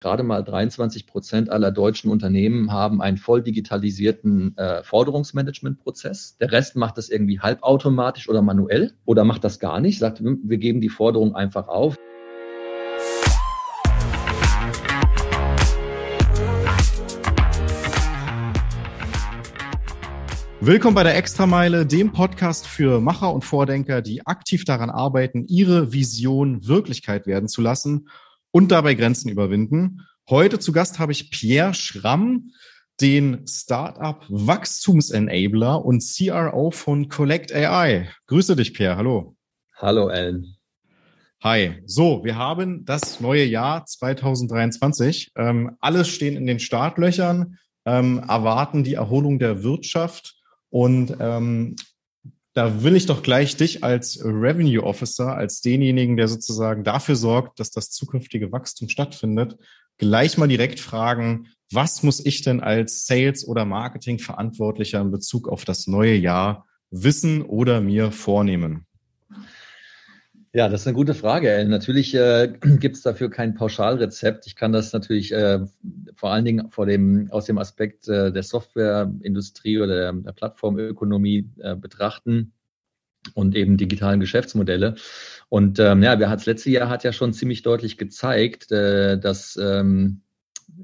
gerade mal 23 Prozent aller deutschen Unternehmen haben einen voll digitalisierten äh, Forderungsmanagementprozess. Der Rest macht das irgendwie halbautomatisch oder manuell oder macht das gar nicht, sagt, wir geben die Forderung einfach auf. Willkommen bei der Extrameile, dem Podcast für Macher und Vordenker, die aktiv daran arbeiten, ihre Vision Wirklichkeit werden zu lassen und dabei Grenzen überwinden. Heute zu Gast habe ich Pierre Schramm, den Startup Wachstumsenabler und CRO von Collect AI. Grüße dich, Pierre. Hallo. Hallo, Ellen. Hi. So, wir haben das neue Jahr 2023. Ähm, alles stehen in den Startlöchern, ähm, erwarten die Erholung der Wirtschaft und ähm, da will ich doch gleich dich als Revenue Officer, als denjenigen, der sozusagen dafür sorgt, dass das zukünftige Wachstum stattfindet, gleich mal direkt fragen, was muss ich denn als Sales- oder Marketing-Verantwortlicher in Bezug auf das neue Jahr wissen oder mir vornehmen? Ja, das ist eine gute Frage. Ellen. Natürlich äh, gibt es dafür kein Pauschalrezept. Ich kann das natürlich äh, vor allen Dingen vor dem, aus dem Aspekt äh, der Softwareindustrie oder der, der Plattformökonomie äh, betrachten und eben digitalen Geschäftsmodelle. Und ähm, ja, wir das letzte Jahr hat ja schon ziemlich deutlich gezeigt, äh, dass ähm,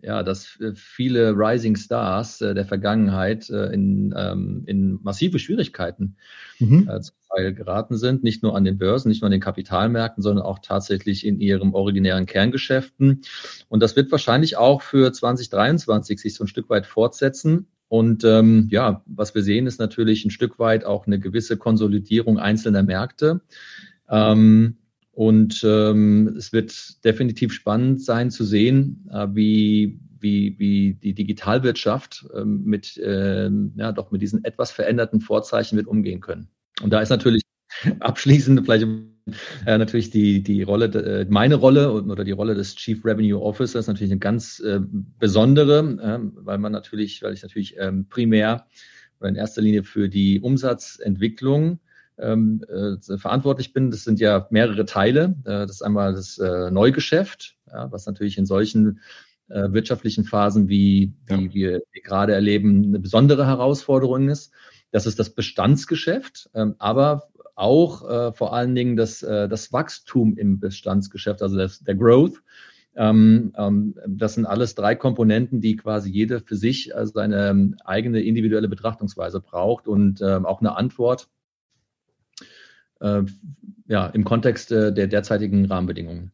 ja, dass äh, viele Rising Stars äh, der Vergangenheit äh, in, ähm, in massive Schwierigkeiten mhm. zum Teil geraten sind, nicht nur an den Börsen, nicht nur an den Kapitalmärkten, sondern auch tatsächlich in ihrem originären Kerngeschäften. Und das wird wahrscheinlich auch für 2023 sich so ein Stück weit fortsetzen. Und ähm, ja, was wir sehen, ist natürlich ein Stück weit auch eine gewisse Konsolidierung einzelner Märkte. Ähm, und ähm, es wird definitiv spannend sein zu sehen, äh, wie, wie, wie die Digitalwirtschaft ähm, mit, äh, ja, doch mit diesen etwas veränderten Vorzeichen wird umgehen können. Und da ist natürlich abschließend vielleicht äh, natürlich die, die Rolle, äh, meine Rolle oder die Rolle des Chief Revenue Officers natürlich eine ganz äh, besondere, äh, weil man natürlich, weil ich natürlich ähm, primär oder in erster Linie für die Umsatzentwicklung ähm, äh, verantwortlich bin. Das sind ja mehrere Teile. Äh, das ist einmal das äh, Neugeschäft, ja, was natürlich in solchen äh, wirtschaftlichen Phasen, wie, wie ja. wir, wir gerade erleben, eine besondere Herausforderung ist. Das ist das Bestandsgeschäft, ähm, aber auch äh, vor allen Dingen das, äh, das Wachstum im Bestandsgeschäft, also das, der Growth. Ähm, ähm, das sind alles drei Komponenten, die quasi jede für sich äh, seine eigene individuelle Betrachtungsweise braucht und ähm, auch eine Antwort ja, im Kontext äh, der derzeitigen Rahmenbedingungen.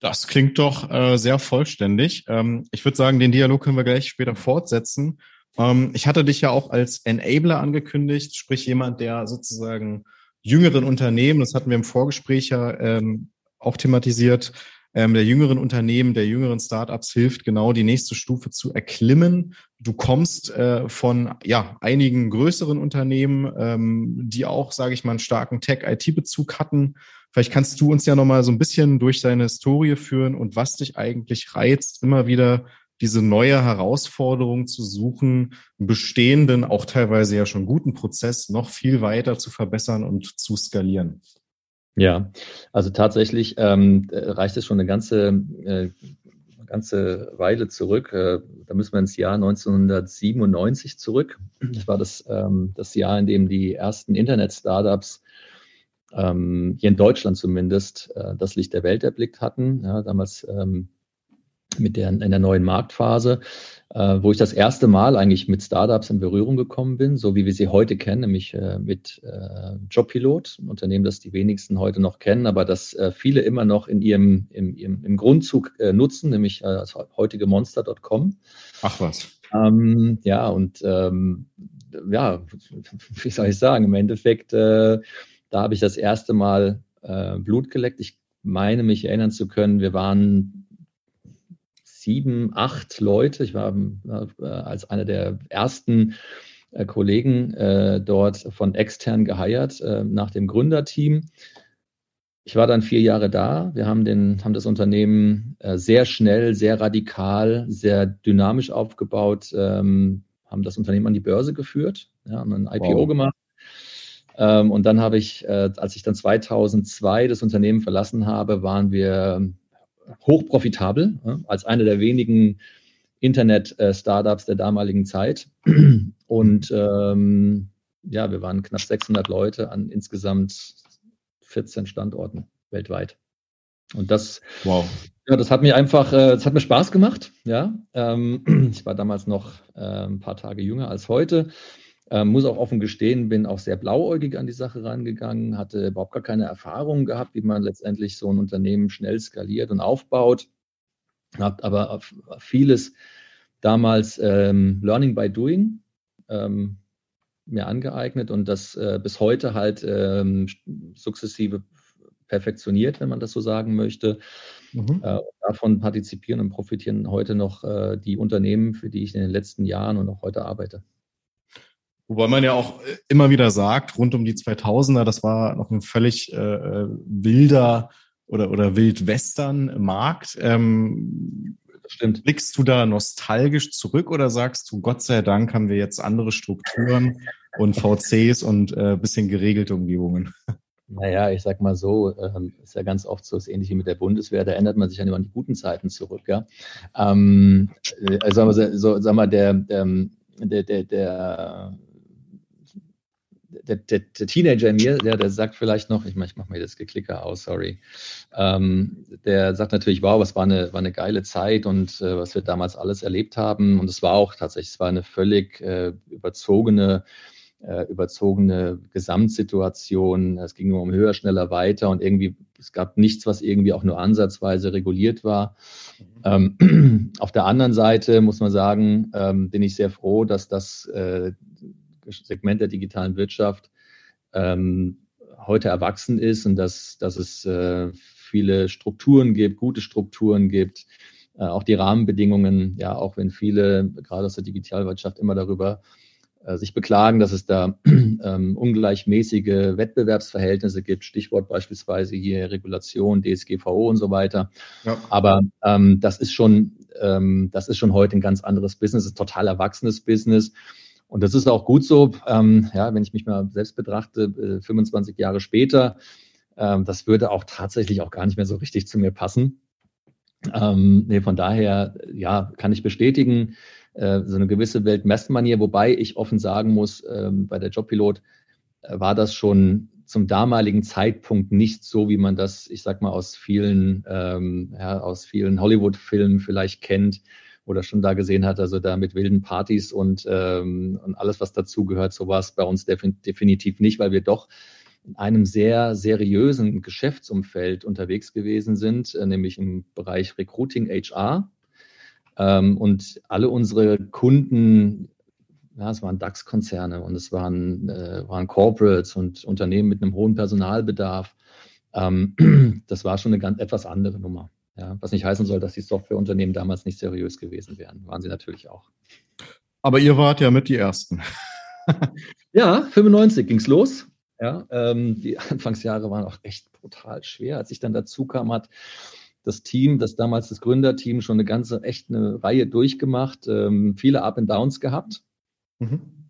Das klingt doch äh, sehr vollständig. Ähm, ich würde sagen, den Dialog können wir gleich später fortsetzen. Ähm, ich hatte dich ja auch als Enabler angekündigt, sprich jemand, der sozusagen jüngeren Unternehmen, das hatten wir im Vorgespräch ja ähm, auch thematisiert, ähm, der jüngeren Unternehmen, der jüngeren Startups hilft, genau die nächste Stufe zu erklimmen. Du kommst äh, von ja einigen größeren Unternehmen, ähm, die auch, sage ich mal, einen starken Tech-IT-Bezug hatten. Vielleicht kannst du uns ja nochmal so ein bisschen durch deine Historie führen und was dich eigentlich reizt, immer wieder diese neue Herausforderung zu suchen, bestehenden, auch teilweise ja schon guten Prozess noch viel weiter zu verbessern und zu skalieren. Ja, also tatsächlich ähm, reicht es schon eine ganze, äh, ganze Weile zurück. Äh, da müssen wir ins Jahr 1997 zurück. Das war das, ähm, das Jahr, in dem die ersten Internet-Startups ähm, hier in Deutschland zumindest äh, das Licht der Welt erblickt hatten. Ja, damals ähm, mit der, in der neuen Marktphase äh, wo ich das erste Mal eigentlich mit Startups in Berührung gekommen bin, so wie wir sie heute kennen, nämlich äh, mit äh, Jobpilot, ein Unternehmen, das die wenigsten heute noch kennen, aber das äh, viele immer noch in ihrem im, im, im Grundzug äh, nutzen, nämlich äh, das heutige Monster.com. Ach was. Ähm, ja, und ähm, ja, wie soll ich sagen, im Endeffekt, da habe ich das erste Mal Blut geleckt. Ich meine mich erinnern zu können, wir waren sieben, acht Leute. Ich war äh, als einer der ersten äh, Kollegen äh, dort von extern geheiert nach dem Gründerteam. Ich war dann vier Jahre da. Wir haben, den, haben das Unternehmen sehr schnell, sehr radikal, sehr dynamisch aufgebaut, ähm, haben das Unternehmen an die Börse geführt, ja, haben ein IPO wow. gemacht. Ähm, und dann habe ich, als ich dann 2002 das Unternehmen verlassen habe, waren wir hochprofitabel, als eine der wenigen Internet-Startups der damaligen Zeit. Und ähm, ja, wir waren knapp 600 Leute an insgesamt 14 Standorten weltweit. Und das, wow. ja, das hat mir einfach, äh, das hat mir Spaß gemacht. Ja, ähm, ich war damals noch äh, ein paar Tage jünger als heute. Ähm, muss auch offen gestehen, bin auch sehr blauäugig an die Sache rangegangen, hatte überhaupt gar keine Erfahrung gehabt, wie man letztendlich so ein Unternehmen schnell skaliert und aufbaut. Habt aber vieles damals ähm, Learning by Doing ähm, mir angeeignet und das äh, bis heute halt ähm, sukzessive perfektioniert, wenn man das so sagen möchte. Mhm. Äh, davon partizipieren und profitieren heute noch äh, die Unternehmen, für die ich in den letzten Jahren und auch heute arbeite. Wobei man ja auch äh, immer wieder sagt, rund um die 2000er, das war noch ein völlig äh, äh, wilder oder, oder Wildwestern-Markt. Ähm, Stimmt. Blickst du da nostalgisch zurück oder sagst du, Gott sei Dank haben wir jetzt andere Strukturen und VCs und äh, bisschen geregelte Umgebungen? Naja, ich sag mal so, ähm, ist ja ganz oft so, ist ähnlich wie mit der Bundeswehr, da erinnert man sich ja immer an die guten Zeiten zurück, ja. Ähm, also so, sag mal, der, der, der, der der, der, der, Teenager in mir, der, der sagt vielleicht noch, ich, ich mache mir das Geklicker aus, sorry, ähm, der sagt natürlich, wow, was war eine, war eine geile Zeit und äh, was wir damals alles erlebt haben. Und es war auch tatsächlich, es war eine völlig äh, überzogene, äh, überzogene Gesamtsituation. Es ging nur um höher, schneller, weiter und irgendwie, es gab nichts, was irgendwie auch nur ansatzweise reguliert war. Ähm, auf der anderen Seite muss man sagen, ähm, bin ich sehr froh, dass das äh, Segment der digitalen Wirtschaft ähm, heute erwachsen ist und dass, dass es äh, viele Strukturen gibt, gute Strukturen gibt, äh, auch die Rahmenbedingungen, ja, auch wenn viele gerade aus der Digitalwirtschaft immer darüber äh, sich beklagen, dass es da ähm, ungleichmäßige Wettbewerbsverhältnisse gibt, Stichwort beispielsweise hier Regulation, DSGVO und so weiter. Ja. Aber ähm, das ist schon, ähm, das ist schon heute ein ganz anderes Business, ein total erwachsenes Business. Und das ist auch gut so, ähm, ja, wenn ich mich mal selbst betrachte, äh, 25 Jahre später, ähm, das würde auch tatsächlich auch gar nicht mehr so richtig zu mir passen. Ähm, nee, von daher, ja, kann ich bestätigen, äh, so eine gewisse Weltmessmanier, wobei ich offen sagen muss, ähm, bei der Jobpilot äh, war das schon zum damaligen Zeitpunkt nicht so, wie man das, ich sag mal, aus vielen, ähm, ja, aus vielen Hollywood-Filmen vielleicht kennt oder schon da gesehen hat, also da mit wilden Partys und, ähm, und alles, was dazugehört, so war bei uns definitiv nicht, weil wir doch in einem sehr seriösen Geschäftsumfeld unterwegs gewesen sind, äh, nämlich im Bereich Recruiting HR. Ähm, und alle unsere Kunden, ja, es waren DAX-Konzerne und es waren, äh, waren Corporates und Unternehmen mit einem hohen Personalbedarf. Ähm, das war schon eine ganz etwas andere Nummer. Ja, was nicht heißen soll, dass die Softwareunternehmen damals nicht seriös gewesen wären. Waren sie natürlich auch. Aber ihr wart ja mit die Ersten. ja, 95 ging es los. Ja, ähm, die Anfangsjahre waren auch echt brutal schwer. Als ich dann dazu kam, hat das Team, das damals das Gründerteam, schon eine ganze, echt eine Reihe durchgemacht, ähm, viele Up and Downs gehabt. Mhm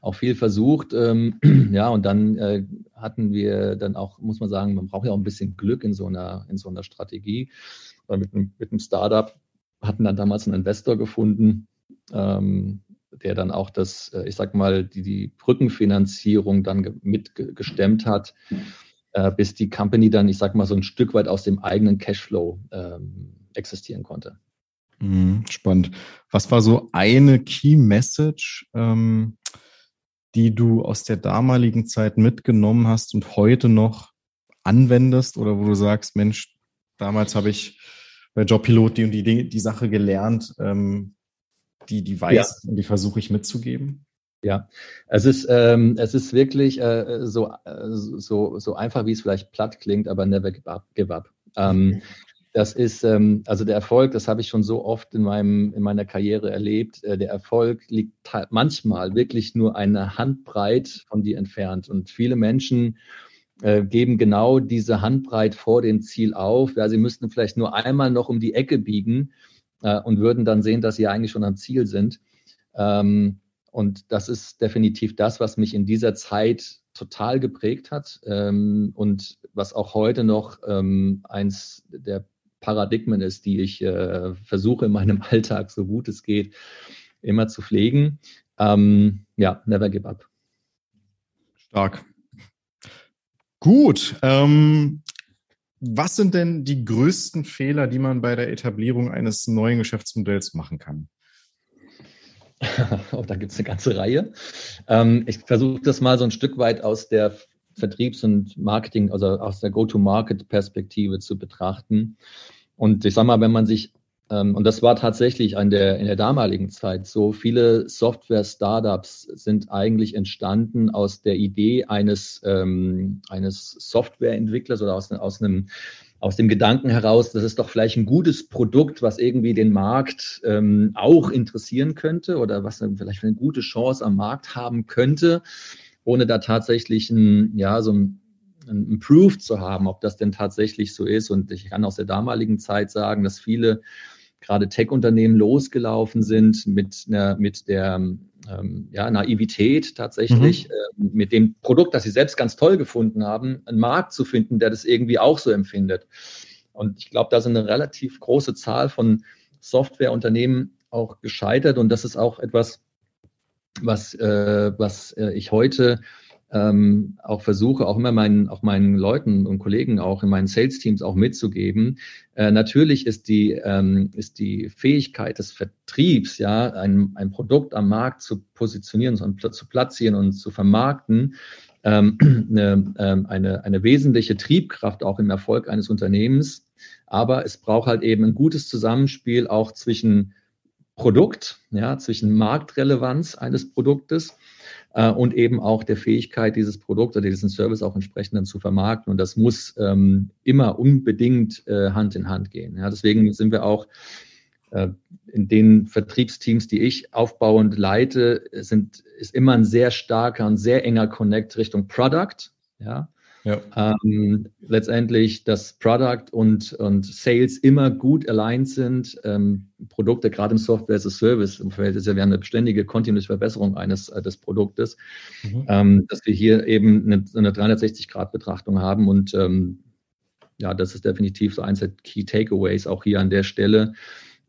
auch viel versucht. Ähm, ja, und dann äh, hatten wir dann auch, muss man sagen, man braucht ja auch ein bisschen Glück in so einer, in so einer Strategie. Weil mit, einem, mit einem Startup hatten dann damals einen Investor gefunden, ähm, der dann auch das, äh, ich sag mal, die, die Brückenfinanzierung dann mitgestemmt hat, äh, bis die Company dann, ich sag mal, so ein Stück weit aus dem eigenen Cashflow ähm, existieren konnte. Mhm, spannend. Was war so eine Key Message, ähm, die du aus der damaligen Zeit mitgenommen hast und heute noch anwendest oder wo du sagst, Mensch, damals habe ich bei Jobpilot die und die, die Sache gelernt, ähm, die, die weiß ja. und die versuche ich mitzugeben? Ja, es ist, ähm, es ist wirklich äh, so, äh, so, so einfach, wie es vielleicht platt klingt, aber never give up. Give up. Ähm. Das ist, ähm, also der Erfolg, das habe ich schon so oft in, meinem, in meiner Karriere erlebt. Äh, der Erfolg liegt manchmal wirklich nur eine Handbreit von dir entfernt. Und viele Menschen äh, geben genau diese Handbreit vor dem Ziel auf. Ja, sie müssten vielleicht nur einmal noch um die Ecke biegen äh, und würden dann sehen, dass sie eigentlich schon am Ziel sind. Ähm, und das ist definitiv das, was mich in dieser Zeit total geprägt hat ähm, und was auch heute noch ähm, eins der Paradigmen ist, die ich äh, versuche in meinem Alltag, so gut es geht, immer zu pflegen. Ähm, ja, never give up. Stark. Gut. Ähm, was sind denn die größten Fehler, die man bei der Etablierung eines neuen Geschäftsmodells machen kann? oh, da gibt es eine ganze Reihe. Ähm, ich versuche das mal so ein Stück weit aus der Vertriebs- und Marketing, also aus der Go-to-Market-Perspektive zu betrachten. Und ich sage mal, wenn man sich, und das war tatsächlich an der, in der damaligen Zeit so, viele Software-Startups sind eigentlich entstanden aus der Idee eines, ähm, eines Softwareentwicklers oder aus, aus einem aus dem Gedanken heraus, das ist doch vielleicht ein gutes Produkt, was irgendwie den Markt ähm, auch interessieren könnte oder was vielleicht eine gute Chance am Markt haben könnte, ohne da tatsächlich ein, ja, so ein, ein Proof zu haben, ob das denn tatsächlich so ist. Und ich kann aus der damaligen Zeit sagen, dass viele gerade Tech-Unternehmen losgelaufen sind mit, einer, mit der ähm, ja, Naivität tatsächlich, mhm. äh, mit dem Produkt, das sie selbst ganz toll gefunden haben, einen Markt zu finden, der das irgendwie auch so empfindet. Und ich glaube, da sind eine relativ große Zahl von Softwareunternehmen auch gescheitert. Und das ist auch etwas, was, äh, was äh, ich heute ähm, auch versuche, auch immer meinen, auch meinen Leuten und Kollegen auch in meinen Sales-Teams auch mitzugeben. Äh, natürlich ist die, ähm, ist die Fähigkeit des Vertriebs, ja, ein, ein Produkt am Markt zu positionieren zu platzieren und zu vermarkten, ähm, eine, ähm, eine, eine wesentliche Triebkraft auch im Erfolg eines Unternehmens. Aber es braucht halt eben ein gutes Zusammenspiel auch zwischen Produkt, ja, zwischen Marktrelevanz eines Produktes äh, und eben auch der Fähigkeit, dieses Produkt oder diesen Service auch entsprechend dann zu vermarkten. Und das muss ähm, immer unbedingt äh, Hand in Hand gehen. Ja, deswegen sind wir auch äh, in den Vertriebsteams, die ich aufbauend leite, sind, ist immer ein sehr starker und sehr enger Connect Richtung Product. Ja, ja. Ähm, letztendlich, dass Product und, und Sales immer gut aligned sind. Ähm, Produkte, gerade im Software as a Service, im ist ja wir haben eine beständige kontinuierliche Verbesserung eines äh, des Produktes, mhm. ähm, dass wir hier eben eine, eine 360-Grad-Betrachtung haben und ähm, ja, das ist definitiv so eins der Key Takeaways auch hier an der Stelle.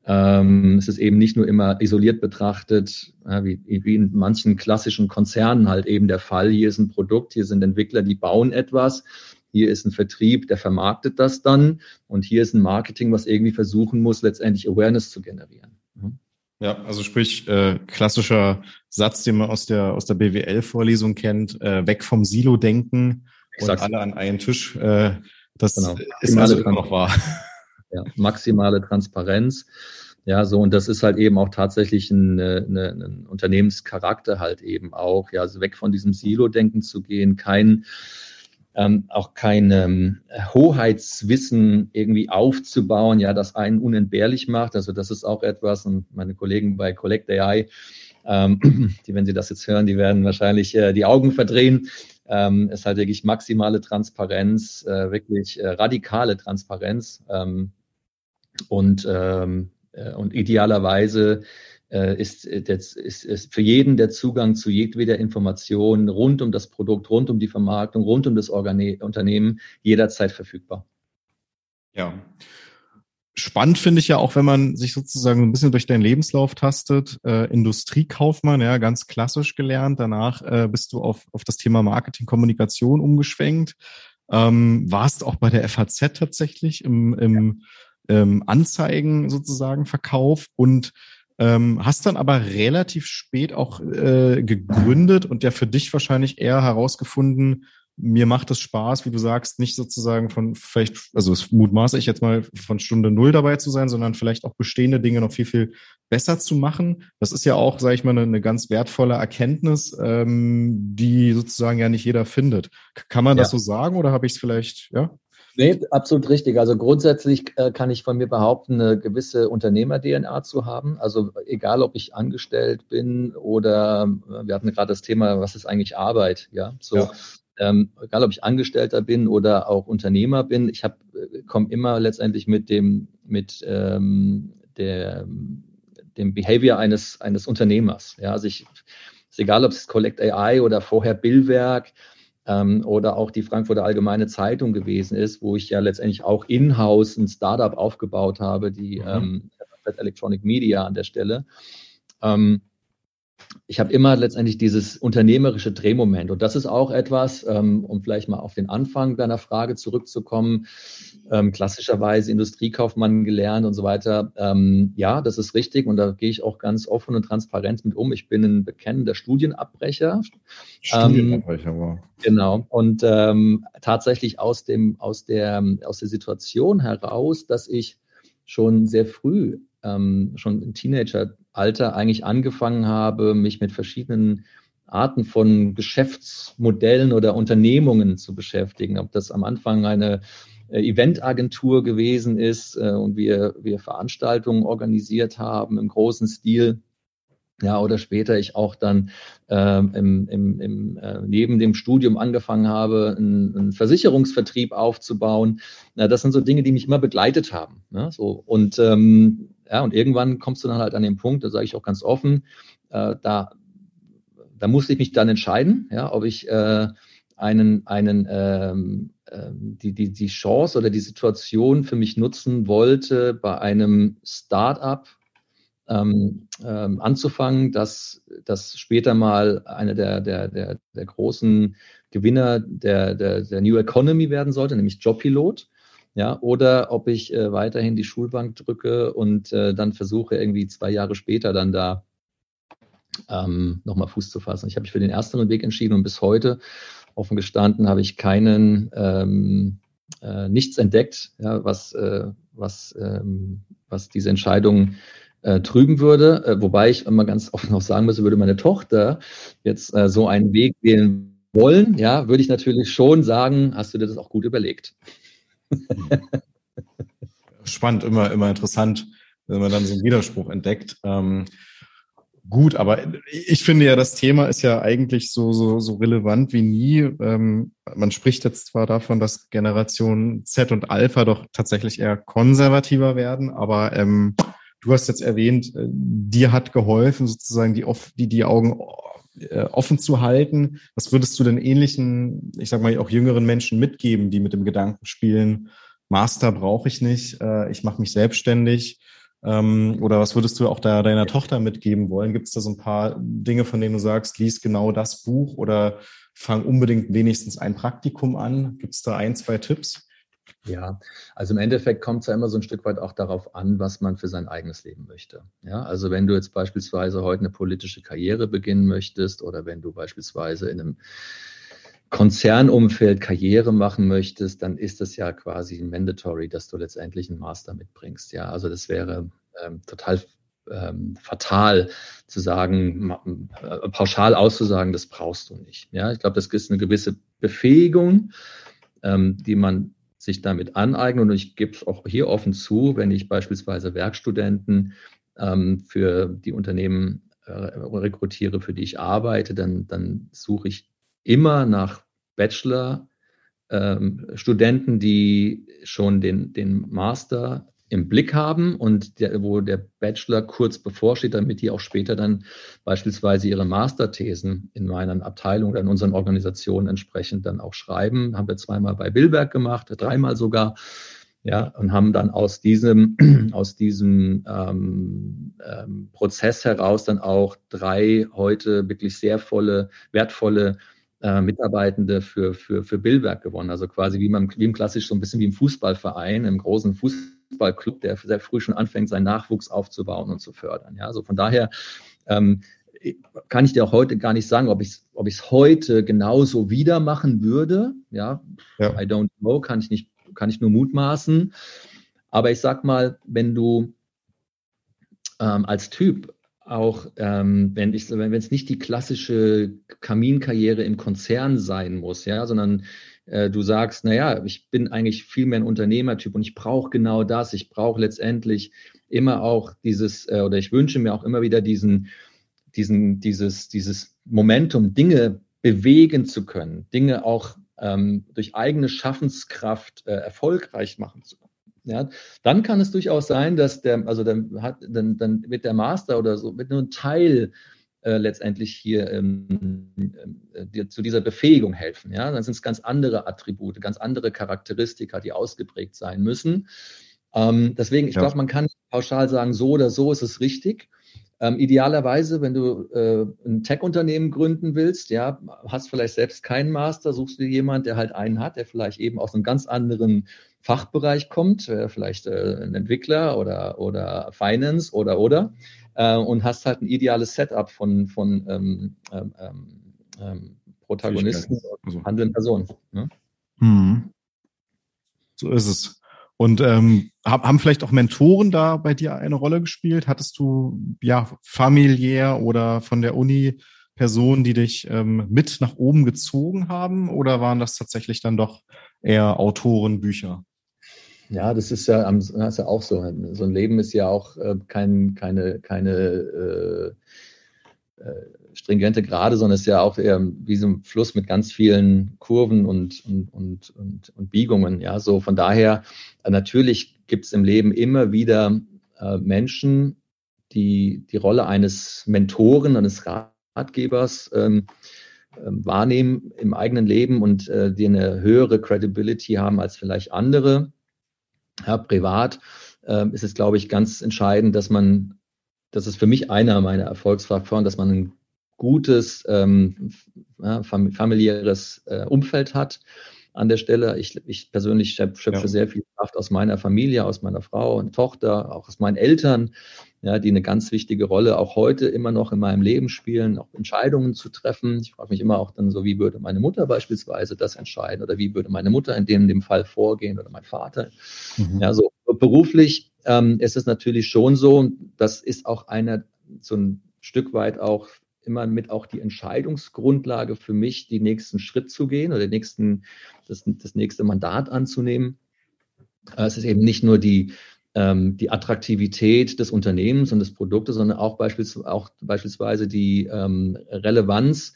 Ähm, es ist eben nicht nur immer isoliert betrachtet, ja, wie, wie in manchen klassischen Konzernen halt eben der Fall. Hier ist ein Produkt, hier sind Entwickler, die bauen etwas. Hier ist ein Vertrieb, der vermarktet das dann. Und hier ist ein Marketing, was irgendwie versuchen muss, letztendlich Awareness zu generieren. Mhm. Ja, also sprich, äh, klassischer Satz, den man aus der, aus der BWL-Vorlesung kennt, äh, weg vom Silo-Denken und alle an einen Tisch. Äh, das genau. ist also immer noch wahr. Ja, maximale Transparenz. Ja, so, und das ist halt eben auch tatsächlich ein, eine, ein Unternehmenscharakter halt eben auch, ja, also weg von diesem Silo-Denken zu gehen, kein, ähm, auch kein ähm, Hoheitswissen irgendwie aufzubauen, ja, das einen unentbehrlich macht. Also das ist auch etwas, und meine Kollegen bei Collect AI, ähm, die, wenn sie das jetzt hören, die werden wahrscheinlich äh, die Augen verdrehen. Ähm, ist halt wirklich maximale Transparenz, äh, wirklich äh, radikale Transparenz. Ähm, und, ähm, äh, und idealerweise äh, ist, ist, ist, ist für jeden der Zugang zu jedweder Information rund um das Produkt, rund um die Vermarktung, rund um das Organ Unternehmen jederzeit verfügbar. Ja. Spannend finde ich ja auch, wenn man sich sozusagen ein bisschen durch deinen Lebenslauf tastet. Äh, Industriekaufmann, ja, ganz klassisch gelernt. Danach äh, bist du auf, auf das Thema Marketing, Kommunikation umgeschwenkt. Ähm, warst auch bei der FAZ tatsächlich im, im ähm, Anzeigen sozusagen Verkauf und ähm, hast dann aber relativ spät auch äh, gegründet und ja für dich wahrscheinlich eher herausgefunden, mir macht es Spaß, wie du sagst, nicht sozusagen von vielleicht, also es mutmaße ich jetzt mal von Stunde null dabei zu sein, sondern vielleicht auch bestehende Dinge noch viel, viel besser zu machen. Das ist ja auch, sage ich mal, eine, eine, ganz wertvolle Erkenntnis, ähm, die sozusagen ja nicht jeder findet. Kann man ja. das so sagen oder habe ich es vielleicht, ja? Nee, absolut richtig. Also grundsätzlich äh, kann ich von mir behaupten, eine gewisse Unternehmer-DNA zu haben. Also egal, ob ich angestellt bin oder äh, wir hatten gerade das Thema, was ist eigentlich Arbeit? Ja, so. Ja. Ähm, egal, ob ich Angestellter bin oder auch Unternehmer bin, ich habe äh, komme immer letztendlich mit dem mit ähm, der dem Behavior eines eines Unternehmers. Ja, also ich ist egal, ob es Collect AI oder vorher Billwerk ähm, oder auch die Frankfurter Allgemeine Zeitung gewesen ist, wo ich ja letztendlich auch in-house ein Startup aufgebaut habe, die mhm. ähm, Electronic Media an der Stelle. Ähm, ich habe immer letztendlich dieses unternehmerische Drehmoment. Und das ist auch etwas, ähm, um vielleicht mal auf den Anfang deiner Frage zurückzukommen, ähm, klassischerweise Industriekaufmann gelernt und so weiter. Ähm, ja, das ist richtig und da gehe ich auch ganz offen und transparent mit um. Ich bin ein bekennender Studienabbrecher. Studienabbrecher, ähm, wow. Genau. Und ähm, tatsächlich aus dem, aus der, aus der Situation heraus, dass ich schon sehr früh ähm, schon im Teenageralter eigentlich angefangen habe, mich mit verschiedenen Arten von Geschäftsmodellen oder Unternehmungen zu beschäftigen. Ob das am Anfang eine Eventagentur gewesen ist äh, und wir, wir Veranstaltungen organisiert haben im großen Stil ja, oder später ich auch dann ähm, im, im, im, äh, neben dem Studium angefangen habe, einen, einen Versicherungsvertrieb aufzubauen. Na, das sind so Dinge, die mich immer begleitet haben. Ne? So, und ähm, ja, und irgendwann kommst du dann halt an den Punkt, da sage ich auch ganz offen, äh, da, da musste ich mich dann entscheiden, ja, ob ich äh, einen, einen ähm, äh, die, die, die Chance oder die Situation für mich nutzen wollte, bei einem Start-up ähm, ähm, anzufangen, dass das später mal einer der, der, der, der großen Gewinner der, der, der New Economy werden sollte, nämlich Jobpilot. Ja, oder ob ich äh, weiterhin die Schulbank drücke und äh, dann versuche, irgendwie zwei Jahre später dann da ähm, nochmal Fuß zu fassen. Ich habe mich für den ersteren Weg entschieden und bis heute, offen gestanden, habe ich keinen ähm, äh, nichts entdeckt, ja, was, äh, was, ähm, was diese Entscheidung äh, trüben würde. Äh, wobei ich immer ganz offen auch sagen müsse, würde meine Tochter jetzt äh, so einen Weg wählen wollen, ja, würde ich natürlich schon sagen, hast du dir das auch gut überlegt. Spannend, immer, immer interessant, wenn man dann so einen Widerspruch entdeckt. Ähm, gut, aber ich finde ja, das Thema ist ja eigentlich so, so, so relevant wie nie. Ähm, man spricht jetzt zwar davon, dass Generation Z und Alpha doch tatsächlich eher konservativer werden, aber ähm, Du hast jetzt erwähnt, äh, dir hat geholfen, sozusagen die, die, die Augen äh, offen zu halten. Was würdest du denn ähnlichen, ich sag mal, auch jüngeren Menschen mitgeben, die mit dem Gedanken spielen, Master brauche ich nicht, äh, ich mache mich selbstständig? Ähm, oder was würdest du auch da deiner Tochter mitgeben wollen? Gibt es da so ein paar Dinge, von denen du sagst, lies genau das Buch oder fang unbedingt wenigstens ein Praktikum an? Gibt es da ein, zwei Tipps? Ja, also im Endeffekt kommt es ja immer so ein Stück weit auch darauf an, was man für sein eigenes Leben möchte. Ja, also wenn du jetzt beispielsweise heute eine politische Karriere beginnen möchtest oder wenn du beispielsweise in einem Konzernumfeld Karriere machen möchtest, dann ist es ja quasi mandatory, dass du letztendlich einen Master mitbringst. Ja, also das wäre ähm, total ähm, fatal zu sagen, äh, pauschal auszusagen, das brauchst du nicht. Ja, ich glaube, das ist eine gewisse Befähigung, ähm, die man sich damit aneignen. Und ich gebe es auch hier offen zu, wenn ich beispielsweise Werkstudenten ähm, für die Unternehmen äh, rekrutiere, für die ich arbeite, dann, dann suche ich immer nach Bachelor-Studenten, ähm, die schon den, den Master im Blick haben und der, wo der Bachelor kurz bevorsteht, damit die auch später dann beispielsweise ihre Masterthesen in meiner Abteilung oder in unseren Organisationen entsprechend dann auch schreiben. Haben wir zweimal bei Billberg gemacht, dreimal sogar. Ja, und haben dann aus diesem, aus diesem ähm, ähm, Prozess heraus dann auch drei heute wirklich sehr volle, wertvolle äh, Mitarbeitende für, für, für Billwerk gewonnen. Also quasi wie man, wie im klassisch so ein bisschen wie im Fußballverein, im großen Fußball Fußballclub, der sehr früh schon anfängt, seinen Nachwuchs aufzubauen und zu fördern. Ja, also von daher ähm, kann ich dir auch heute gar nicht sagen, ob ich es ob ich's heute genauso wieder machen würde. Ja, ja, I don't know, kann ich nicht, kann ich nur mutmaßen. Aber ich sag mal, wenn du ähm, als Typ auch, ähm, wenn ich, wenn es nicht die klassische Kaminkarriere im Konzern sein muss, ja, sondern äh, du sagst, naja, ich bin eigentlich viel mehr ein Unternehmertyp und ich brauche genau das. Ich brauche letztendlich immer auch dieses, äh, oder ich wünsche mir auch immer wieder diesen, diesen, dieses, dieses Momentum, Dinge bewegen zu können, Dinge auch ähm, durch eigene Schaffenskraft äh, erfolgreich machen zu können. Ja, dann kann es durchaus sein, dass der, also dann hat, dann, dann wird der Master oder so, wird nur ein Teil äh, letztendlich hier ähm, äh, dir zu dieser Befähigung helfen. Ja, dann sind es ganz andere Attribute, ganz andere Charakteristika, die ausgeprägt sein müssen. Ähm, deswegen, ich ja. glaube, man kann pauschal sagen, so oder so ist es richtig. Ähm, idealerweise, wenn du äh, ein Tech-Unternehmen gründen willst, ja, hast vielleicht selbst keinen Master, suchst du jemanden, der halt einen hat, der vielleicht eben aus einem ganz anderen Fachbereich kommt, äh, vielleicht äh, ein Entwickler oder, oder Finance oder oder äh, und hast halt ein ideales Setup von, von ähm, ähm, ähm, Protagonisten also. handelnden Personen. Ne? Hm. So ist es. Und ähm, haben vielleicht auch Mentoren da bei dir eine Rolle gespielt? Hattest du ja familiär oder von der Uni Personen, die dich ähm, mit nach oben gezogen haben? Oder waren das tatsächlich dann doch eher Autoren, Bücher? Ja, das ist ja, das ist ja auch so. So ein Leben ist ja auch äh, kein, keine, keine äh, äh, stringente Gerade, sondern es ist ja auch eher wie so ein Fluss mit ganz vielen Kurven und, und, und, und, und Biegungen. Ja, so von daher, äh, natürlich gibt es im Leben immer wieder äh, Menschen, die die Rolle eines Mentoren, eines Ratgebers ähm, ähm, wahrnehmen im eigenen Leben und äh, die eine höhere Credibility haben als vielleicht andere. Ja, privat äh, ist es, glaube ich, ganz entscheidend, dass man, das ist für mich einer meiner Erfolgsfaktoren, dass man ein gutes ähm, familiäres äh, Umfeld hat an der Stelle. Ich, ich persönlich schöpfe ja. sehr viel Kraft aus meiner Familie, aus meiner Frau und Tochter, auch aus meinen Eltern, ja, die eine ganz wichtige Rolle auch heute immer noch in meinem Leben spielen, auch Entscheidungen zu treffen. Ich frage mich immer auch dann so, wie würde meine Mutter beispielsweise das entscheiden oder wie würde meine Mutter in dem, dem Fall vorgehen oder mein Vater. Mhm. Ja, so beruflich ähm, ist es natürlich schon so, das ist auch einer so ein Stück weit auch immer mit auch die Entscheidungsgrundlage für mich, den nächsten Schritt zu gehen oder den nächsten, das, das nächste Mandat anzunehmen. Äh, es ist eben nicht nur die, ähm, die Attraktivität des Unternehmens und des Produktes, sondern auch, beispielsweise, auch beispielsweise die ähm, Relevanz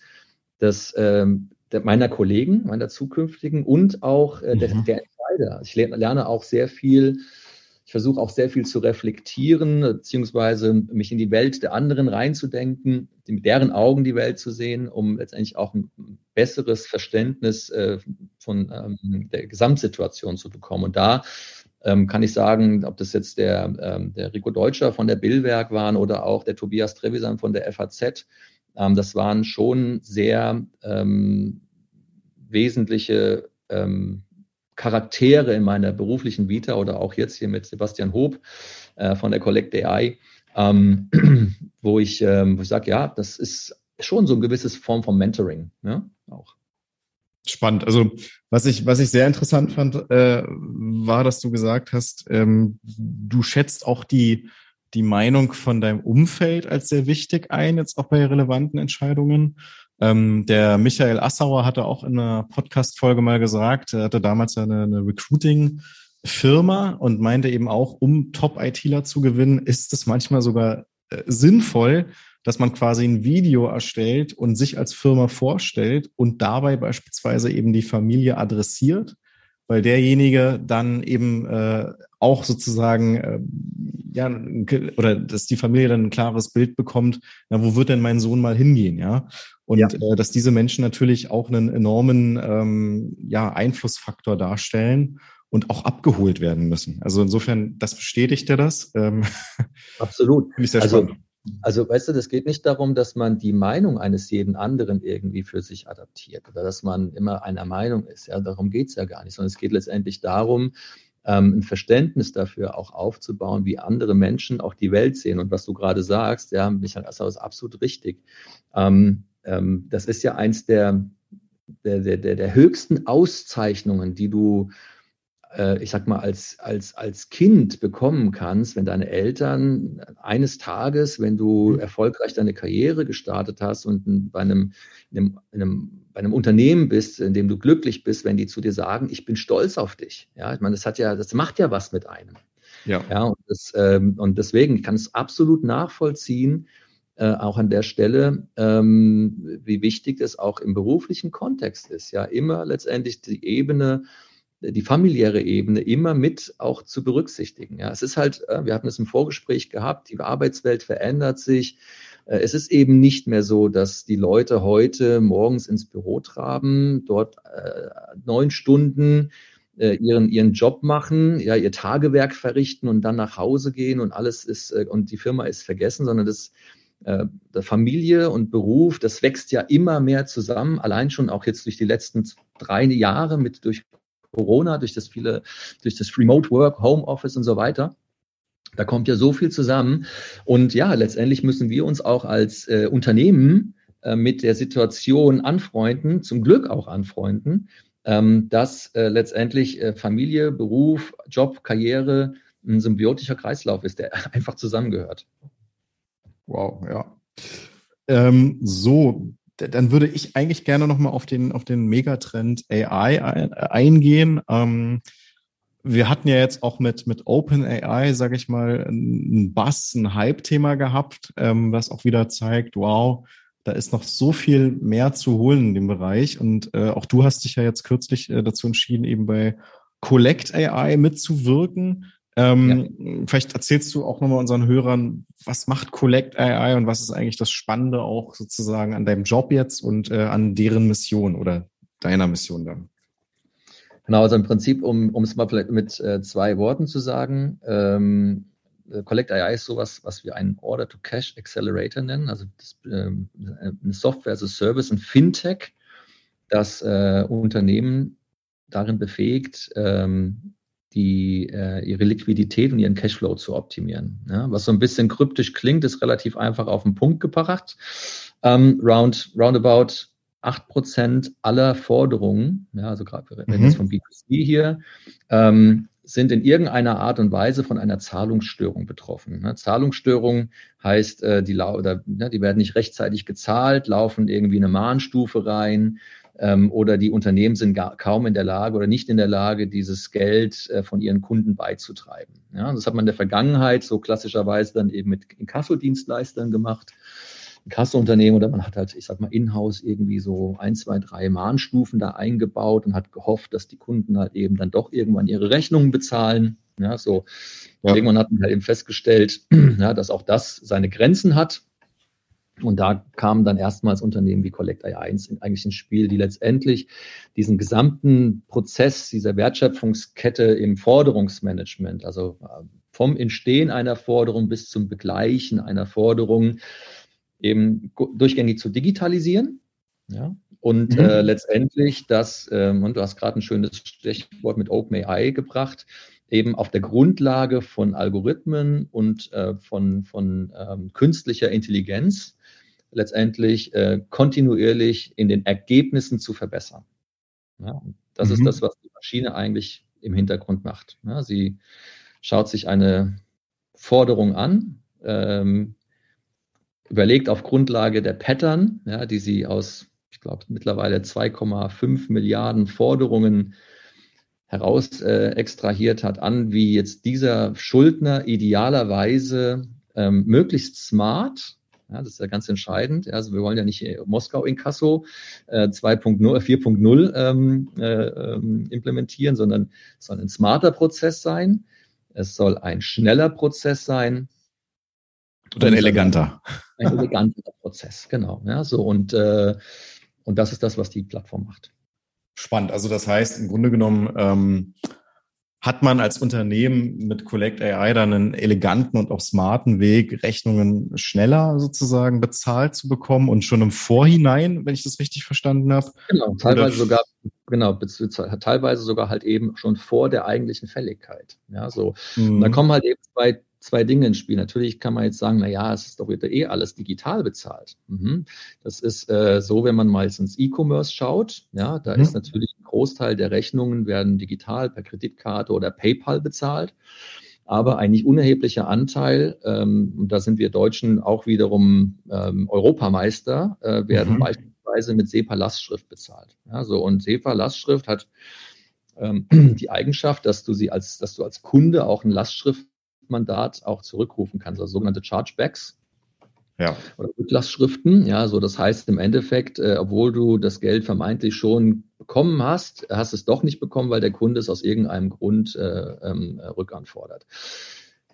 des, ähm, meiner Kollegen, meiner zukünftigen und auch äh, der, mhm. der Entscheider. Ich lerne auch sehr viel ich versuche auch sehr viel zu reflektieren, beziehungsweise mich in die Welt der anderen reinzudenken, mit deren Augen die Welt zu sehen, um letztendlich auch ein besseres Verständnis äh, von ähm, der Gesamtsituation zu bekommen. Und da ähm, kann ich sagen, ob das jetzt der, ähm, der Rico Deutscher von der Billwerk waren oder auch der Tobias Trevisan von der FAZ, das waren schon sehr wesentliche ähm, Charaktere in meiner beruflichen Vita oder auch jetzt hier mit Sebastian Hob äh, von der Collect AI, ähm, wo ich, ähm, ich sage, ja, das ist schon so eine gewisse Form von Mentoring, ne? auch. Spannend. Also was ich, was ich sehr interessant fand, äh, war, dass du gesagt hast, ähm, du schätzt auch die, die Meinung von deinem Umfeld als sehr wichtig ein, jetzt auch bei relevanten Entscheidungen. Ähm, der Michael Assauer hatte auch in einer Podcast-Folge mal gesagt, er hatte damals eine, eine Recruiting-Firma und meinte eben auch, um Top-ITler zu gewinnen, ist es manchmal sogar äh, sinnvoll, dass man quasi ein Video erstellt und sich als Firma vorstellt und dabei beispielsweise eben die Familie adressiert, weil derjenige dann eben äh, auch sozusagen äh, ja oder dass die Familie dann ein klares Bild bekommt, na wo wird denn mein Sohn mal hingehen, ja? Und ja. äh, dass diese Menschen natürlich auch einen enormen ähm, ja, Einflussfaktor darstellen und auch abgeholt werden müssen. Also insofern, das bestätigt er das. Ähm, Absolut. Also. Also, weißt du, das geht nicht darum, dass man die Meinung eines jeden anderen irgendwie für sich adaptiert oder dass man immer einer Meinung ist. Ja, darum geht's ja gar nicht, sondern es geht letztendlich darum, ähm, ein Verständnis dafür auch aufzubauen, wie andere Menschen auch die Welt sehen. Und was du gerade sagst, ja, Michael Assau ist absolut richtig. Ähm, ähm, das ist ja eins der, der, der, der höchsten Auszeichnungen, die du, ich sag mal, als, als, als Kind bekommen kannst, wenn deine Eltern eines Tages, wenn du mhm. erfolgreich deine Karriere gestartet hast und bei einem, in einem, in einem bei einem Unternehmen bist, in dem du glücklich bist, wenn die zu dir sagen, ich bin stolz auf dich. Ja, ich meine, das hat ja, das macht ja was mit einem. Ja. ja und, das, ähm, und deswegen, kann es absolut nachvollziehen, äh, auch an der Stelle, ähm, wie wichtig es auch im beruflichen Kontext ist, ja, immer letztendlich die Ebene, die familiäre Ebene immer mit auch zu berücksichtigen. Ja, es ist halt, äh, wir hatten es im Vorgespräch gehabt, die Arbeitswelt verändert sich. Äh, es ist eben nicht mehr so, dass die Leute heute morgens ins Büro traben, dort äh, neun Stunden ihren, ihren Job machen, ja, ihr Tagewerk verrichten und dann nach Hause gehen und alles ist, und die Firma ist vergessen, sondern das, der Familie und Beruf, das wächst ja immer mehr zusammen, allein schon auch jetzt durch die letzten drei Jahre mit durch Corona, durch das viele, durch das Remote Work, Home Office und so weiter. Da kommt ja so viel zusammen. Und ja, letztendlich müssen wir uns auch als äh, Unternehmen äh, mit der Situation anfreunden, zum Glück auch anfreunden, ähm, dass äh, letztendlich äh, Familie, Beruf, Job, Karriere ein symbiotischer Kreislauf ist, der einfach zusammengehört. Wow, ja. Ähm, so, dann würde ich eigentlich gerne nochmal auf den, auf den Megatrend AI eingehen. Ähm, wir hatten ja jetzt auch mit, mit OpenAI, sage ich mal, ein Bass, ein Hype-Thema gehabt, ähm, was auch wieder zeigt, wow, da ist noch so viel mehr zu holen in dem Bereich. Und äh, auch du hast dich ja jetzt kürzlich äh, dazu entschieden, eben bei Collect AI mitzuwirken. Ähm, ja. Vielleicht erzählst du auch nochmal unseren Hörern, was macht Collect AI und was ist eigentlich das Spannende auch sozusagen an deinem Job jetzt und äh, an deren Mission oder deiner Mission dann? Genau, also im Prinzip, um, es mal vielleicht mit äh, zwei Worten zu sagen, ähm, äh, Collect AI ist sowas, was wir einen Order-to-Cash Accelerator nennen, also das, ähm, eine Software as a Service, ein Fintech, das äh, Unternehmen darin befähigt, ähm, die, äh, ihre Liquidität und ihren Cashflow zu optimieren. Ja, was so ein bisschen kryptisch klingt, ist relativ einfach auf den Punkt gebracht. Ähm, round, roundabout 8% aller Forderungen, ja, also gerade wir reden mhm. jetzt vom B2C hier, ähm, sind in irgendeiner Art und Weise von einer Zahlungsstörung betroffen. Ne? Zahlungsstörung heißt, äh, die, oder, ne, die werden nicht rechtzeitig gezahlt, laufen irgendwie eine Mahnstufe rein ähm, oder die Unternehmen sind gar, kaum in der Lage oder nicht in der Lage, dieses Geld äh, von ihren Kunden beizutreiben. Ja? Das hat man in der Vergangenheit so klassischerweise dann eben mit Inkassodienstleistern gemacht. Kasseunternehmen oder man hat halt, ich sag mal, in-house irgendwie so ein, zwei, drei Mahnstufen da eingebaut und hat gehofft, dass die Kunden halt eben dann doch irgendwann ihre Rechnungen bezahlen. Ja, so. Ja. Irgendwann hat man halt eben festgestellt, ja, dass auch das seine Grenzen hat. Und da kamen dann erstmals Unternehmen wie Collect AI eigentlich ins Spiel, die letztendlich diesen gesamten Prozess dieser Wertschöpfungskette im Forderungsmanagement, also äh, vom Entstehen einer Forderung bis zum Begleichen einer Forderung, eben durchgängig zu digitalisieren. Ja, und mhm. äh, letztendlich das, ähm, und du hast gerade ein schönes Stichwort mit OpenAI gebracht, eben auf der Grundlage von Algorithmen und äh, von, von ähm, künstlicher Intelligenz letztendlich äh, kontinuierlich in den Ergebnissen zu verbessern. Ja, das mhm. ist das, was die Maschine eigentlich im Hintergrund macht. Ja, sie schaut sich eine Forderung an, ähm, überlegt auf Grundlage der Pattern, ja, die sie aus, ich glaube, mittlerweile 2,5 Milliarden Forderungen heraus äh, extrahiert hat, an, wie jetzt dieser Schuldner idealerweise ähm, möglichst smart, ja, das ist ja ganz entscheidend. Also wir wollen ja nicht Moskau in Kasso äh, 2.0, 4.0 ähm, äh, ähm, implementieren, sondern es soll ein smarter Prozess sein. Es soll ein schneller Prozess sein. Oder ein eleganter. Ein eleganter Prozess, genau. Ja, so und, äh, und das ist das, was die Plattform macht. Spannend. Also das heißt, im Grunde genommen ähm, hat man als Unternehmen mit Collect AI dann einen eleganten und auch smarten Weg, Rechnungen schneller sozusagen bezahlt zu bekommen und schon im Vorhinein, wenn ich das richtig verstanden habe. Genau, teilweise sogar, genau, teilweise sogar halt eben schon vor der eigentlichen Fälligkeit. Ja, so. Mhm. Und da kommen halt eben zwei zwei Dinge ins Spiel. Natürlich kann man jetzt sagen, na ja, es ist doch wieder eh alles digital bezahlt. Mhm. Das ist äh, so, wenn man mal ins E-Commerce schaut. Ja, da mhm. ist natürlich ein Großteil der Rechnungen werden digital per Kreditkarte oder PayPal bezahlt. Aber ein nicht unerheblicher Anteil, ähm, und da sind wir Deutschen auch wiederum ähm, Europameister, äh, werden mhm. beispielsweise mit SEPA-Lastschrift bezahlt. Ja, so, und SEPA-Lastschrift hat ähm, die Eigenschaft, dass du sie als, dass du als Kunde auch eine Lastschrift Mandat auch zurückrufen kannst, also sogenannte Chargebacks. Ja. Oder Rücklassschriften. Ja, so das heißt im Endeffekt, äh, obwohl du das Geld vermeintlich schon bekommen hast, hast es doch nicht bekommen, weil der Kunde es aus irgendeinem Grund äh, ähm, rückanfordert.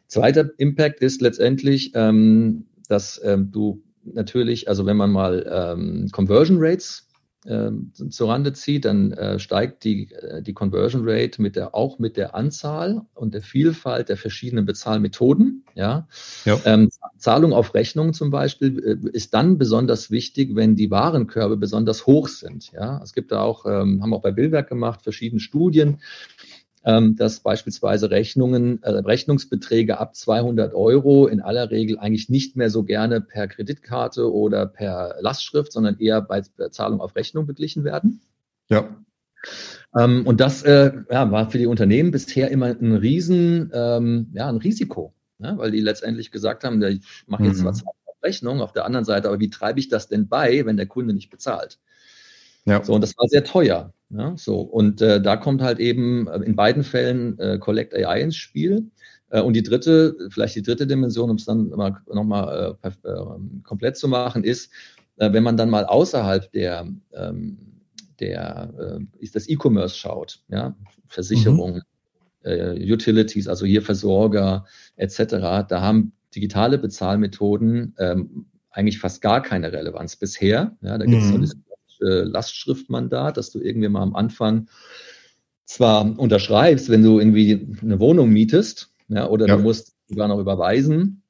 Zweiter Impact ist letztendlich, ähm, dass ähm, du natürlich, also wenn man mal ähm, Conversion Rates äh, zurande zieht, dann äh, steigt die, äh, die Conversion Rate mit der, auch mit der Anzahl und der Vielfalt der verschiedenen Bezahlmethoden. Ja? ja. Ähm, Zahlung auf Rechnung zum Beispiel äh, ist dann besonders wichtig, wenn die Warenkörbe besonders hoch sind. Ja? Es gibt da auch, ähm, haben auch bei Billwerk gemacht, verschiedene Studien, dass beispielsweise Rechnungen, äh, Rechnungsbeträge ab 200 Euro in aller Regel eigentlich nicht mehr so gerne per Kreditkarte oder per Lastschrift, sondern eher bei Zahlung auf Rechnung beglichen werden. Ja. Ähm, und das äh, ja, war für die Unternehmen bisher immer ein Riesen, ähm, ja, ein Risiko, ne? weil die letztendlich gesagt haben, ich mache jetzt mhm. zwar auf Rechnung, auf der anderen Seite, aber wie treibe ich das denn bei, wenn der Kunde nicht bezahlt? Ja. So, und das war sehr teuer. Ja, so. Und äh, da kommt halt eben äh, in beiden Fällen äh, Collect AI ins Spiel. Äh, und die dritte, vielleicht die dritte Dimension, um es dann mal, nochmal äh, äh, komplett zu machen, ist, äh, wenn man dann mal außerhalb der, ähm, der äh, ist das E-Commerce schaut, ja, Versicherung, mhm. äh, Utilities, also hier Versorger etc., da haben digitale Bezahlmethoden ähm, eigentlich fast gar keine Relevanz bisher. Ja, da gibt es mhm. so äh, Lastschriftmandat, dass du irgendwie mal am Anfang zwar unterschreibst, wenn du irgendwie eine Wohnung mietest, ja, oder ja. du musst sogar noch überweisen.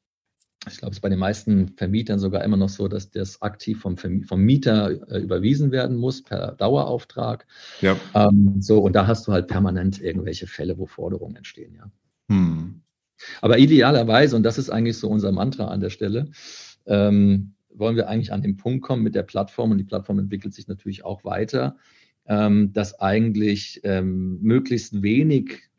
Ich glaube, es ist bei den meisten Vermietern sogar immer noch so, dass das aktiv vom, vom Mieter äh, überwiesen werden muss per Dauerauftrag. Ja. Ähm, so, und da hast du halt permanent irgendwelche Fälle, wo Forderungen entstehen, ja. Hm. Aber idealerweise, und das ist eigentlich so unser Mantra an der Stelle, ähm, wollen wir eigentlich an den Punkt kommen mit der Plattform und die Plattform entwickelt sich natürlich auch weiter, ähm, dass eigentlich ähm, möglichst wenig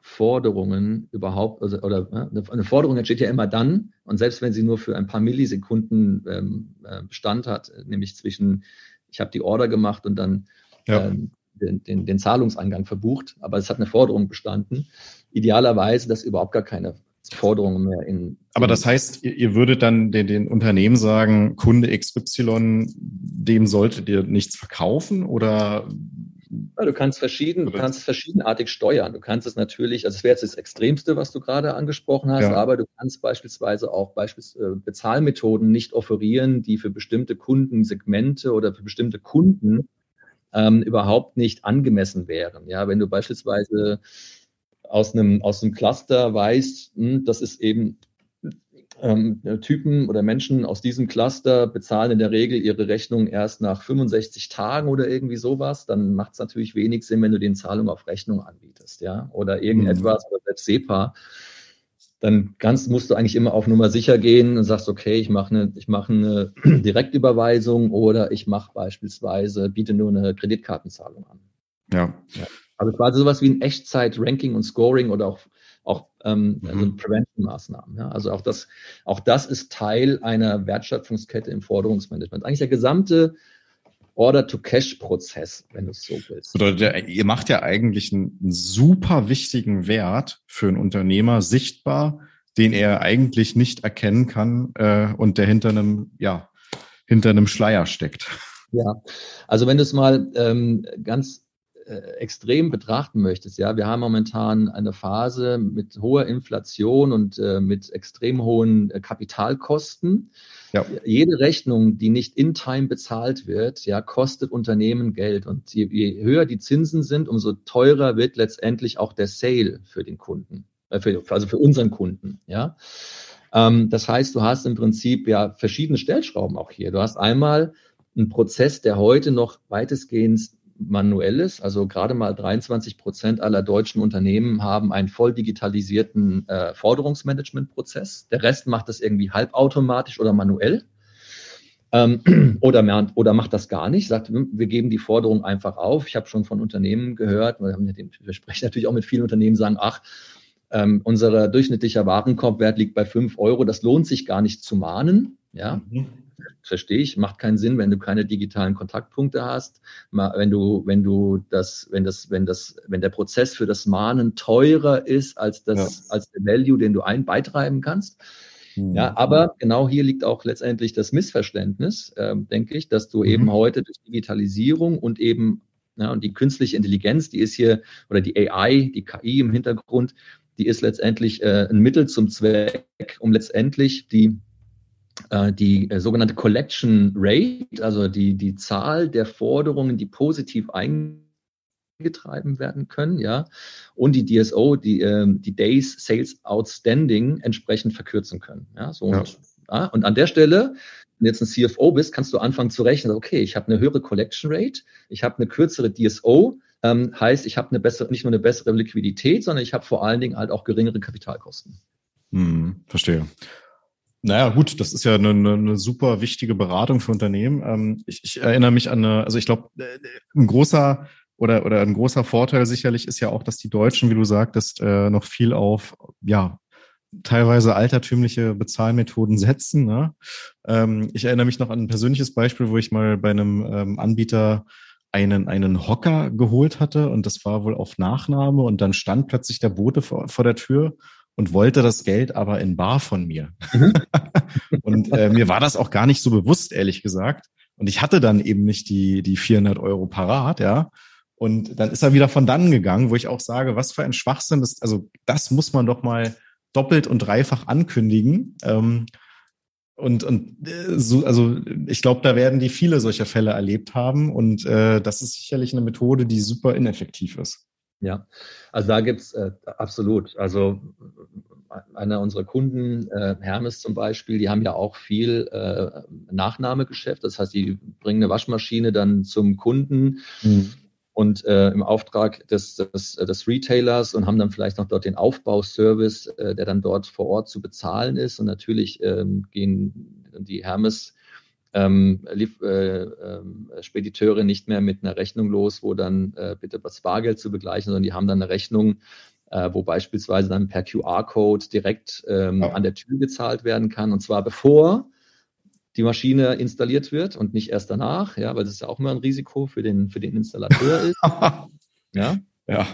Forderungen überhaupt, also, oder äh, eine Forderung entsteht ja immer dann, und selbst wenn sie nur für ein paar Millisekunden ähm, äh, Bestand hat, nämlich zwischen, ich habe die Order gemacht und dann ja. den, den, den Zahlungseingang verbucht, aber es hat eine Forderung bestanden. Idealerweise, dass überhaupt gar keine Forderungen mehr in. Aber das heißt, ihr, ihr würdet dann den, den Unternehmen sagen, Kunde XY, dem solltet ihr nichts verkaufen oder ja, du kannst verschieden, du kannst verschiedenartig steuern. Du kannst es natürlich, also es wäre jetzt das Extremste, was du gerade angesprochen hast, ja. aber du kannst beispielsweise auch beispielsweise äh, Bezahlmethoden nicht offerieren, die für bestimmte Kundensegmente oder für bestimmte Kunden ähm, überhaupt nicht angemessen wären. Ja, wenn du beispielsweise aus einem, aus einem Cluster weißt, hm, das ist eben ähm, Typen oder Menschen aus diesem Cluster bezahlen in der Regel ihre Rechnung erst nach 65 Tagen oder irgendwie sowas, dann macht es natürlich wenig Sinn, wenn du den Zahlung auf Rechnung anbietest, ja, oder irgendetwas mhm. oder selbst SEPA. Dann ganz musst du eigentlich immer auf Nummer sicher gehen und sagst, okay, ich mache eine, ich mache eine Direktüberweisung oder ich mache beispielsweise, biete nur eine Kreditkartenzahlung an. Ja. ja. Also quasi sowas wie ein Echtzeit-Ranking und Scoring oder auch, auch ähm, mhm. also Prevention-Maßnahmen. Ja? Also auch das, auch das ist Teil einer Wertschöpfungskette im Forderungsmanagement. Eigentlich der gesamte Order-to-Cash-Prozess, wenn du es so willst. Bedeutet, ihr macht ja eigentlich einen, super wichtigen Wert für einen Unternehmer sichtbar, den er eigentlich nicht erkennen kann äh, und der hinter einem, ja, hinter einem Schleier steckt. Ja, also wenn du es mal ähm, ganz extrem betrachten möchtest, ja, wir haben momentan eine Phase mit hoher Inflation und äh, mit extrem hohen äh, Kapitalkosten. Ja. Jede Rechnung, die nicht in Time bezahlt wird, ja, kostet Unternehmen Geld. Und je, je höher die Zinsen sind, umso teurer wird letztendlich auch der Sale für den Kunden, äh, für, also für unseren Kunden, ja. Ähm, das heißt, du hast im Prinzip ja verschiedene Stellschrauben auch hier. Du hast einmal einen Prozess, der heute noch weitestgehend manuelles. Also gerade mal 23 Prozent aller deutschen Unternehmen haben einen voll digitalisierten äh, Forderungsmanagementprozess. Der Rest macht das irgendwie halbautomatisch oder manuell. Ähm, oder, oder macht das gar nicht, sagt, wir geben die Forderung einfach auf. Ich habe schon von Unternehmen gehört, wir, haben, wir sprechen natürlich auch mit vielen Unternehmen, sagen, ach, ähm, unser durchschnittlicher Warenkorbwert liegt bei fünf Euro, das lohnt sich gar nicht zu mahnen. Ja, mhm verstehe ich, macht keinen Sinn, wenn du keine digitalen Kontaktpunkte hast, wenn du, wenn du das, wenn das, wenn das, wenn der Prozess für das Mahnen teurer ist als das, ja. als der Value, den du ein beitreiben kannst. Mhm. Ja, aber genau hier liegt auch letztendlich das Missverständnis, äh, denke ich, dass du mhm. eben heute durch Digitalisierung und eben ja, und die künstliche Intelligenz, die ist hier, oder die AI, die KI im Hintergrund, die ist letztendlich äh, ein Mittel zum Zweck, um letztendlich die die äh, sogenannte Collection Rate, also die, die Zahl der Forderungen, die positiv eingetragen werden können, ja, und die DSO, die, ähm, die Days Sales Outstanding entsprechend verkürzen können. Ja, so ja. Und, ja, und an der Stelle wenn du jetzt ein CFO bist, kannst du anfangen zu rechnen, okay, ich habe eine höhere Collection Rate, ich habe eine kürzere DSO, ähm, heißt, ich habe eine bessere, nicht nur eine bessere Liquidität, sondern ich habe vor allen Dingen halt auch geringere Kapitalkosten. Hm, verstehe. Naja, gut, das ist ja eine, eine super wichtige Beratung für Unternehmen. Ähm, ich, ich erinnere mich an eine, also ich glaube, äh, ein großer oder, oder ein großer Vorteil sicherlich ist ja auch, dass die Deutschen, wie du sagtest, äh, noch viel auf, ja, teilweise altertümliche Bezahlmethoden setzen. Ne? Ähm, ich erinnere mich noch an ein persönliches Beispiel, wo ich mal bei einem ähm, Anbieter einen, einen Hocker geholt hatte und das war wohl auf Nachname und dann stand plötzlich der Bote vor, vor der Tür und wollte das Geld aber in Bar von mir. Mhm. und äh, mir war das auch gar nicht so bewusst, ehrlich gesagt. Und ich hatte dann eben nicht die, die 400 Euro parat, ja. Und dann ist er wieder von dann gegangen, wo ich auch sage, was für ein Schwachsinn ist. Also das muss man doch mal doppelt und dreifach ankündigen. Ähm, und, und äh, so, also ich glaube, da werden die viele solcher Fälle erlebt haben. Und äh, das ist sicherlich eine Methode, die super ineffektiv ist. Ja, also da gibt's äh, absolut. Also einer unserer Kunden, äh, Hermes zum Beispiel, die haben ja auch viel äh, Nachnahmegeschäft. Das heißt, die bringen eine Waschmaschine dann zum Kunden mhm. und äh, im Auftrag des, des, des Retailers und haben dann vielleicht noch dort den Aufbauservice, äh, der dann dort vor Ort zu bezahlen ist. Und natürlich ähm, gehen die Hermes ähm, lief, äh, äh, Spediteure nicht mehr mit einer Rechnung los, wo dann äh, bitte das Bargeld zu begleichen, sondern die haben dann eine Rechnung, äh, wo beispielsweise dann per QR-Code direkt ähm, oh. an der Tür gezahlt werden kann. Und zwar bevor die Maschine installiert wird und nicht erst danach, ja, weil das ist ja auch immer ein Risiko für den, für den Installateur ist. ja. Ja.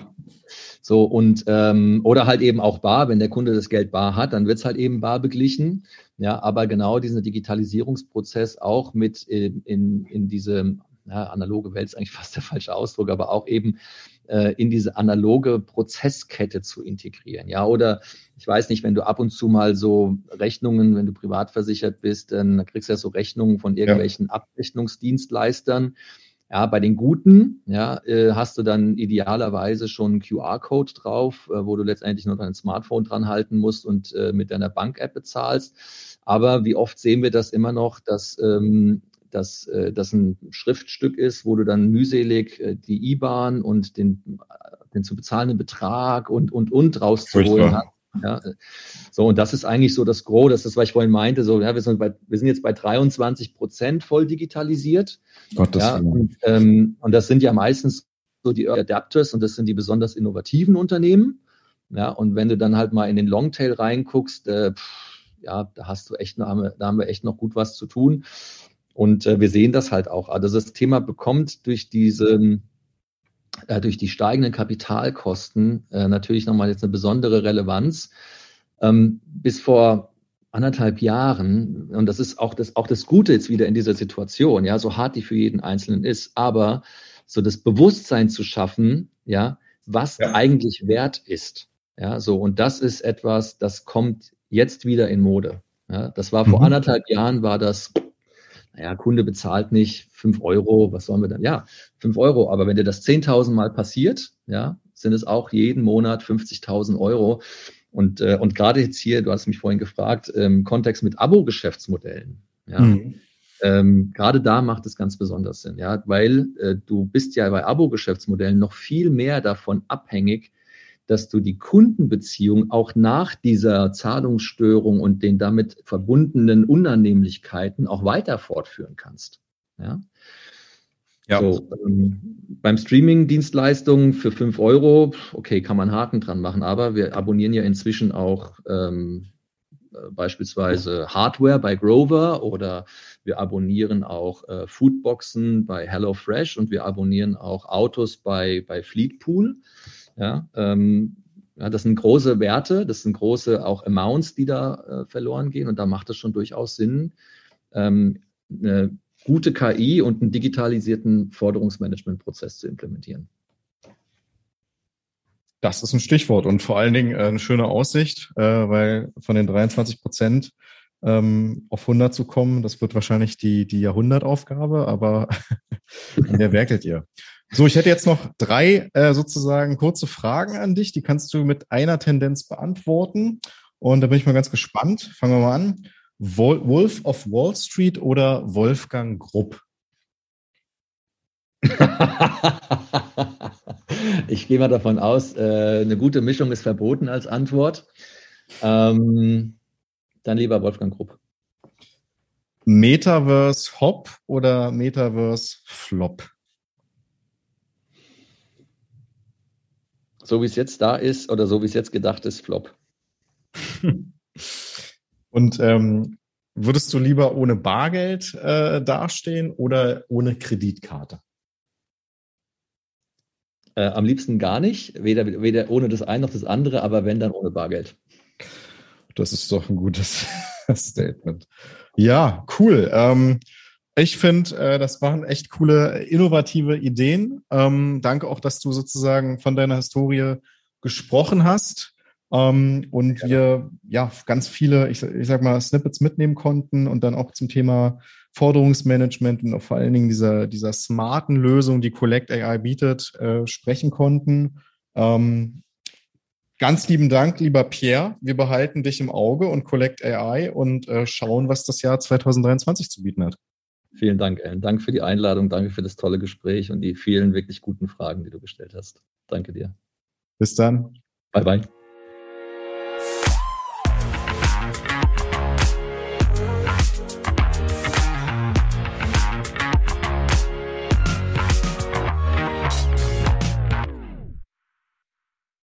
So, und ähm, oder halt eben auch bar, wenn der Kunde das Geld bar hat, dann wird es halt eben bar beglichen. Ja, aber genau diesen Digitalisierungsprozess auch mit in, in, in diese ja, analoge Welt ist eigentlich fast der falsche Ausdruck, aber auch eben äh, in diese analoge Prozesskette zu integrieren. Ja, oder ich weiß nicht, wenn du ab und zu mal so Rechnungen, wenn du privat versichert bist, dann kriegst du ja so Rechnungen von irgendwelchen ja. Abrechnungsdienstleistern. Ja, bei den guten ja, äh, hast du dann idealerweise schon einen QR-Code drauf, äh, wo du letztendlich nur dein Smartphone dran halten musst und äh, mit deiner Bank-App bezahlst. Aber wie oft sehen wir das immer noch, dass ähm, dass das ein Schriftstück ist, wo du dann mühselig die IBAN und den, den zu bezahlenden Betrag und, und, und rauszuholen hast. Ja, so, und das ist eigentlich so das Gros, das ist, was ich vorhin meinte, so, ja, wir sind, bei, wir sind jetzt bei 23 Prozent voll digitalisiert. Gottes ja, und, ähm, und das sind ja meistens so die Early Adapters und das sind die besonders innovativen Unternehmen. Ja, und wenn du dann halt mal in den Longtail reinguckst, äh, pff, ja, da hast du echt, da haben, wir, da haben wir echt noch gut was zu tun. Und äh, wir sehen das halt auch. Also das Thema bekommt durch diese äh, durch die steigenden Kapitalkosten äh, natürlich nochmal jetzt eine besondere Relevanz. Ähm, bis vor anderthalb Jahren, und das ist auch das, auch das Gute jetzt wieder in dieser Situation, ja, so hart die für jeden Einzelnen ist, aber so das Bewusstsein zu schaffen, ja, was ja. eigentlich wert ist. Ja, so, und das ist etwas, das kommt jetzt wieder in Mode. Ja, das war vor mhm. anderthalb Jahren, war das naja, Kunde bezahlt nicht fünf Euro, was sollen wir dann? Ja, fünf Euro, aber wenn dir das 10.000 Mal passiert, ja, sind es auch jeden Monat 50.000 Euro. Und, äh, und gerade jetzt hier, du hast mich vorhin gefragt, im ähm, Kontext mit Abo-Geschäftsmodellen, ja, mhm. ähm, gerade da macht es ganz besonders Sinn, ja, weil äh, du bist ja bei Abo-Geschäftsmodellen noch viel mehr davon abhängig, dass du die Kundenbeziehung auch nach dieser Zahlungsstörung und den damit verbundenen Unannehmlichkeiten auch weiter fortführen kannst. Ja. Ja. So, ähm, beim Streaming-Dienstleistungen für fünf Euro, okay, kann man Haken dran machen, aber wir abonnieren ja inzwischen auch ähm, äh, beispielsweise Hardware bei Grover oder wir abonnieren auch äh, Foodboxen bei HelloFresh und wir abonnieren auch Autos bei, bei Fleetpool. Ja, ähm, ja, das sind große Werte, das sind große auch Amounts, die da äh, verloren gehen. Und da macht es schon durchaus Sinn, ähm, eine gute KI und einen digitalisierten Forderungsmanagementprozess zu implementieren. Das ist ein Stichwort und vor allen Dingen äh, eine schöne Aussicht, äh, weil von den 23 Prozent ähm, auf 100 zu kommen. Das wird wahrscheinlich die, die Jahrhundertaufgabe, aber an der werkelt ihr. So, ich hätte jetzt noch drei äh, sozusagen kurze Fragen an dich. Die kannst du mit einer Tendenz beantworten. Und da bin ich mal ganz gespannt. Fangen wir mal an. Wolf of Wall Street oder Wolfgang Grupp? ich gehe mal davon aus, äh, eine gute Mischung ist verboten als Antwort. Ähm, dann lieber Wolfgang Grupp. Metaverse Hop oder Metaverse Flop? So wie es jetzt da ist oder so wie es jetzt gedacht ist, Flop. Und ähm, würdest du lieber ohne Bargeld äh, dastehen oder ohne Kreditkarte? Äh, am liebsten gar nicht, weder, weder ohne das eine noch das andere, aber wenn dann ohne Bargeld. Das ist doch ein gutes Statement. Ja, cool. Ähm, ich finde, äh, das waren echt coole, innovative Ideen. Ähm, danke auch, dass du sozusagen von deiner Historie gesprochen hast ähm, und ja. wir ja ganz viele, ich, ich sag mal, Snippets mitnehmen konnten und dann auch zum Thema Forderungsmanagement und auch vor allen Dingen dieser, dieser smarten Lösung, die Collect AI bietet, äh, sprechen konnten. Ähm, Ganz lieben Dank, lieber Pierre. Wir behalten dich im Auge und Collect AI und äh, schauen, was das Jahr 2023 zu bieten hat. Vielen Dank, Ellen. Danke für die Einladung, danke für das tolle Gespräch und die vielen wirklich guten Fragen, die du gestellt hast. Danke dir. Bis dann. Bye, bye.